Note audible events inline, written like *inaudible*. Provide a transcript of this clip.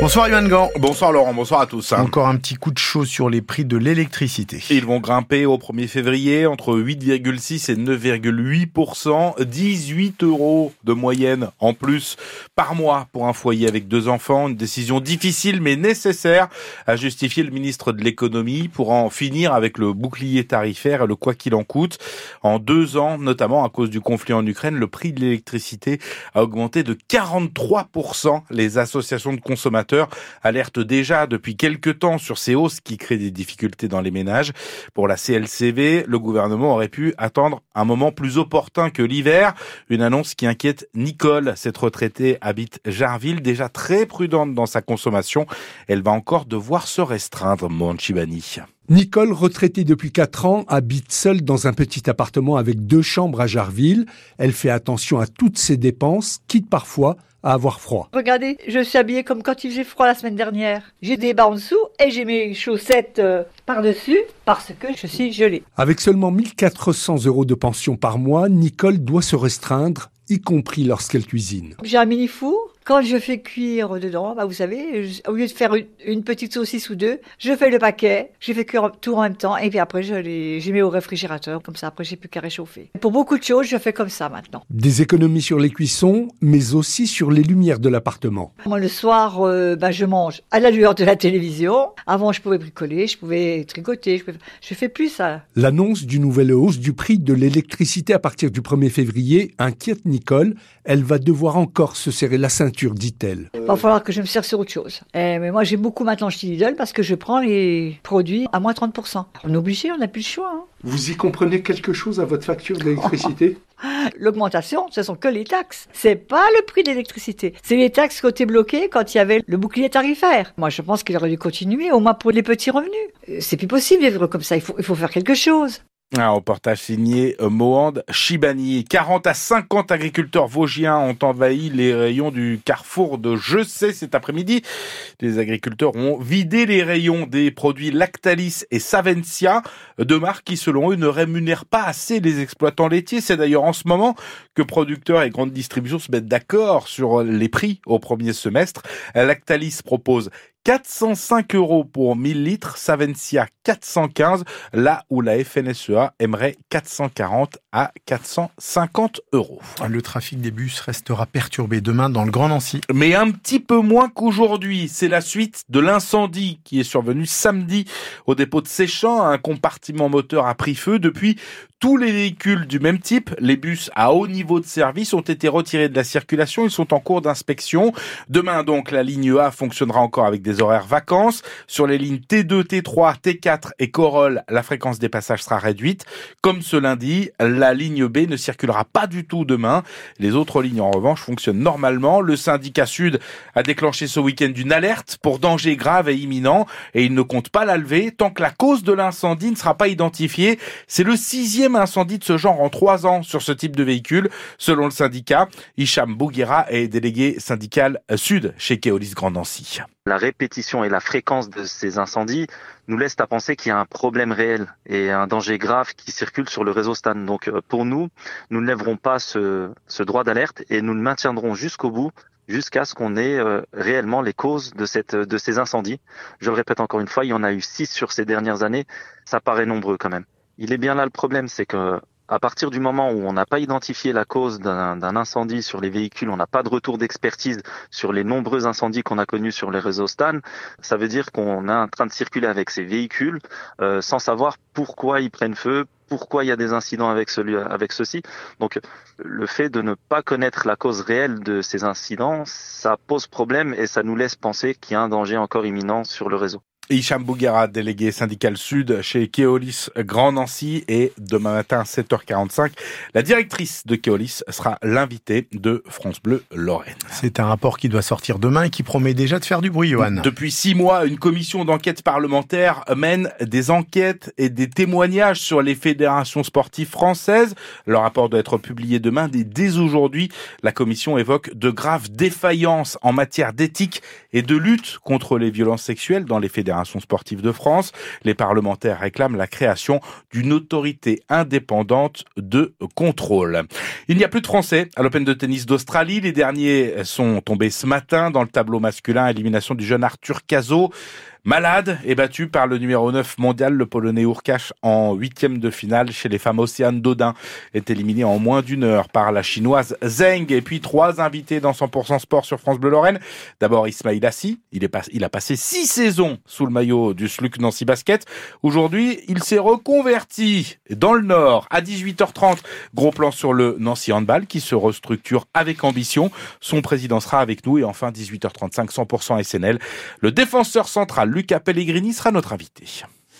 Bonsoir Yohan Gant. Bonsoir Laurent, bonsoir à tous. Encore un petit coup de chaud sur les prix de l'électricité. Ils vont grimper au 1er février entre 8,6 et 9,8%. 18 euros de moyenne en plus par mois pour un foyer avec deux enfants. Une décision difficile mais nécessaire a justifié le ministre de l'économie pour en finir avec le bouclier tarifaire et le quoi qu'il en coûte. En deux ans, notamment à cause du conflit en Ukraine, le prix de l'électricité a augmenté de 43%. Les associations de consommateurs alerte déjà depuis quelques temps sur ces hausses qui créent des difficultés dans les ménages. Pour la CLCV, le gouvernement aurait pu attendre un moment plus opportun que l'hiver. Une annonce qui inquiète Nicole. Cette retraitée habite Jarville, déjà très prudente dans sa consommation. Elle va encore devoir se restreindre, mon Chibani. Nicole, retraitée depuis 4 ans, habite seule dans un petit appartement avec deux chambres à Jarville. Elle fait attention à toutes ses dépenses, quitte parfois à avoir froid. Regardez, je suis habillée comme quand il faisait froid la semaine dernière. J'ai des bas en dessous et j'ai mes chaussettes euh, par-dessus parce que je suis gelée. Avec seulement 1400 euros de pension par mois, Nicole doit se restreindre, y compris lorsqu'elle cuisine. J'ai un mini four quand je fais cuire dedans, bah vous savez, au lieu de faire une, petite saucisse ou deux, je fais le paquet, je fais cuire tout en même temps, et puis après je les, mets au réfrigérateur, comme ça après j'ai plus qu'à réchauffer. Pour beaucoup de choses, je fais comme ça maintenant. Des économies sur les cuissons, mais aussi sur les lumières de l'appartement. Moi le soir, euh, bah, je mange à la lueur de la télévision. Avant je pouvais bricoler, je pouvais tricoter, je, je fais plus ça. L'annonce d'une nouvelle hausse du prix de l'électricité à partir du 1er février inquiète Nicole. Elle va devoir encore se serrer la ceinture dit-elle. Il va falloir que je me serve sur autre chose. Eh, mais moi, j'ai beaucoup maintenant chez Lidl parce que je prends les produits à moins 30%. On est obligé, on n'a plus le choix. Hein. Vous y comprenez quelque chose à votre facture d'électricité? *laughs* L'augmentation, ce sont que les taxes. C'est pas le prix de l'électricité. C'est les taxes côté bloqué quand il y avait le bouclier tarifaire. Moi, je pense qu'il aurait dû continuer, au moins pour les petits revenus. Euh, c'est plus possible de vivre comme ça. Il faut, il faut faire quelque chose. Un reportage signé euh, Mohand Chibani. 40 à 50 agriculteurs vosgiens ont envahi les rayons du carrefour de Je sais cet après-midi. Les agriculteurs ont vidé les rayons des produits Lactalis et Savencia, deux marques qui selon eux ne rémunèrent pas assez les exploitants laitiers. C'est d'ailleurs en ce moment que producteurs et grandes distributions se mettent d'accord sur les prix au premier semestre. Lactalis propose 405 euros pour 1000 litres, Savencia 415, là où la FNSEA aimerait 440 à 450 euros. Le trafic des bus restera perturbé demain dans le Grand Nancy. Mais un petit peu moins qu'aujourd'hui. C'est la suite de l'incendie qui est survenu samedi au dépôt de Séchamps. Un compartiment moteur a pris feu. Depuis, tous les véhicules du même type, les bus à haut niveau de service, ont été retirés de la circulation. Ils sont en cours d'inspection. Demain, donc, la ligne A fonctionnera encore avec des horaires vacances. Sur les lignes T2, T3, T4 et Corolle, la fréquence des passages sera réduite. Comme ce lundi, la ligne B ne circulera pas du tout demain. Les autres lignes, en revanche, fonctionnent normalement. Le syndicat Sud a déclenché ce week-end une alerte pour danger grave et imminent et il ne compte pas la lever tant que la cause de l'incendie ne sera pas identifiée. C'est le sixième incendie de ce genre en trois ans sur ce type de véhicule, selon le syndicat. Hicham Bouguera est délégué syndical sud chez Keolis Grand Nancy. La répétition et la fréquence de ces incendies nous laissent à penser qu'il y a un problème réel et un danger grave qui circule sur le réseau Stan. Donc euh, pour nous, nous ne lèverons pas ce, droit d'alerte et nous le maintiendrons jusqu'au bout jusqu'à ce qu'on ait euh, réellement les causes de ces incendies. Je le répète encore une fois, il y en a eu six sur ces dernières années. Ça paraît nombreux quand même. Il est bien là le problème, c'est que à partir du moment où on n'a pas identifié la cause d'un incendie sur les véhicules, on n'a pas de retour d'expertise sur les nombreux incendies qu'on a connus sur les réseaux Stan, ça veut dire qu'on est en train de circuler avec ces véhicules euh, sans savoir pourquoi ils prennent feu, pourquoi il y a des incidents avec celui avec ceci. Donc le fait de ne pas connaître la cause réelle de ces incidents, ça pose problème et ça nous laisse penser qu'il y a un danger encore imminent sur le réseau. Hicham Bouguera, délégué syndical sud chez Keolis Grand Nancy. Et demain matin, 7h45, la directrice de Keolis sera l'invitée de France Bleu Lorraine. C'est un rapport qui doit sortir demain et qui promet déjà de faire du bruit, Johan. Depuis six mois, une commission d'enquête parlementaire mène des enquêtes et des témoignages sur les fédérations sportives françaises. Le rapport doit être publié demain. Dès aujourd'hui, la commission évoque de graves défaillances en matière d'éthique et de lutte contre les violences sexuelles dans les fédérations sportives de France. Les parlementaires réclament la création d'une autorité indépendante de contrôle. Il n'y a plus de Français à l'Open de tennis d'Australie. Les derniers sont tombés ce matin dans le tableau masculin. Élimination du jeune Arthur Cazot. Malade et battu par le numéro 9 mondial, le Polonais Urkash, en huitième de finale chez les femmes Océane Dodin, est éliminé en moins d'une heure par la chinoise Zeng. Et puis trois invités dans 100% sport sur France Bleu Lorraine. D'abord Ismail Assi, il, est il a passé six saisons sous le maillot du SLUC Nancy Basket. Aujourd'hui, il s'est reconverti dans le Nord à 18h30. Gros plan sur le Nancy Handball qui se restructure avec ambition. Son président sera avec nous et enfin 18h35 100% SNL. Le défenseur central Lucas Pellegrini sera notre invité.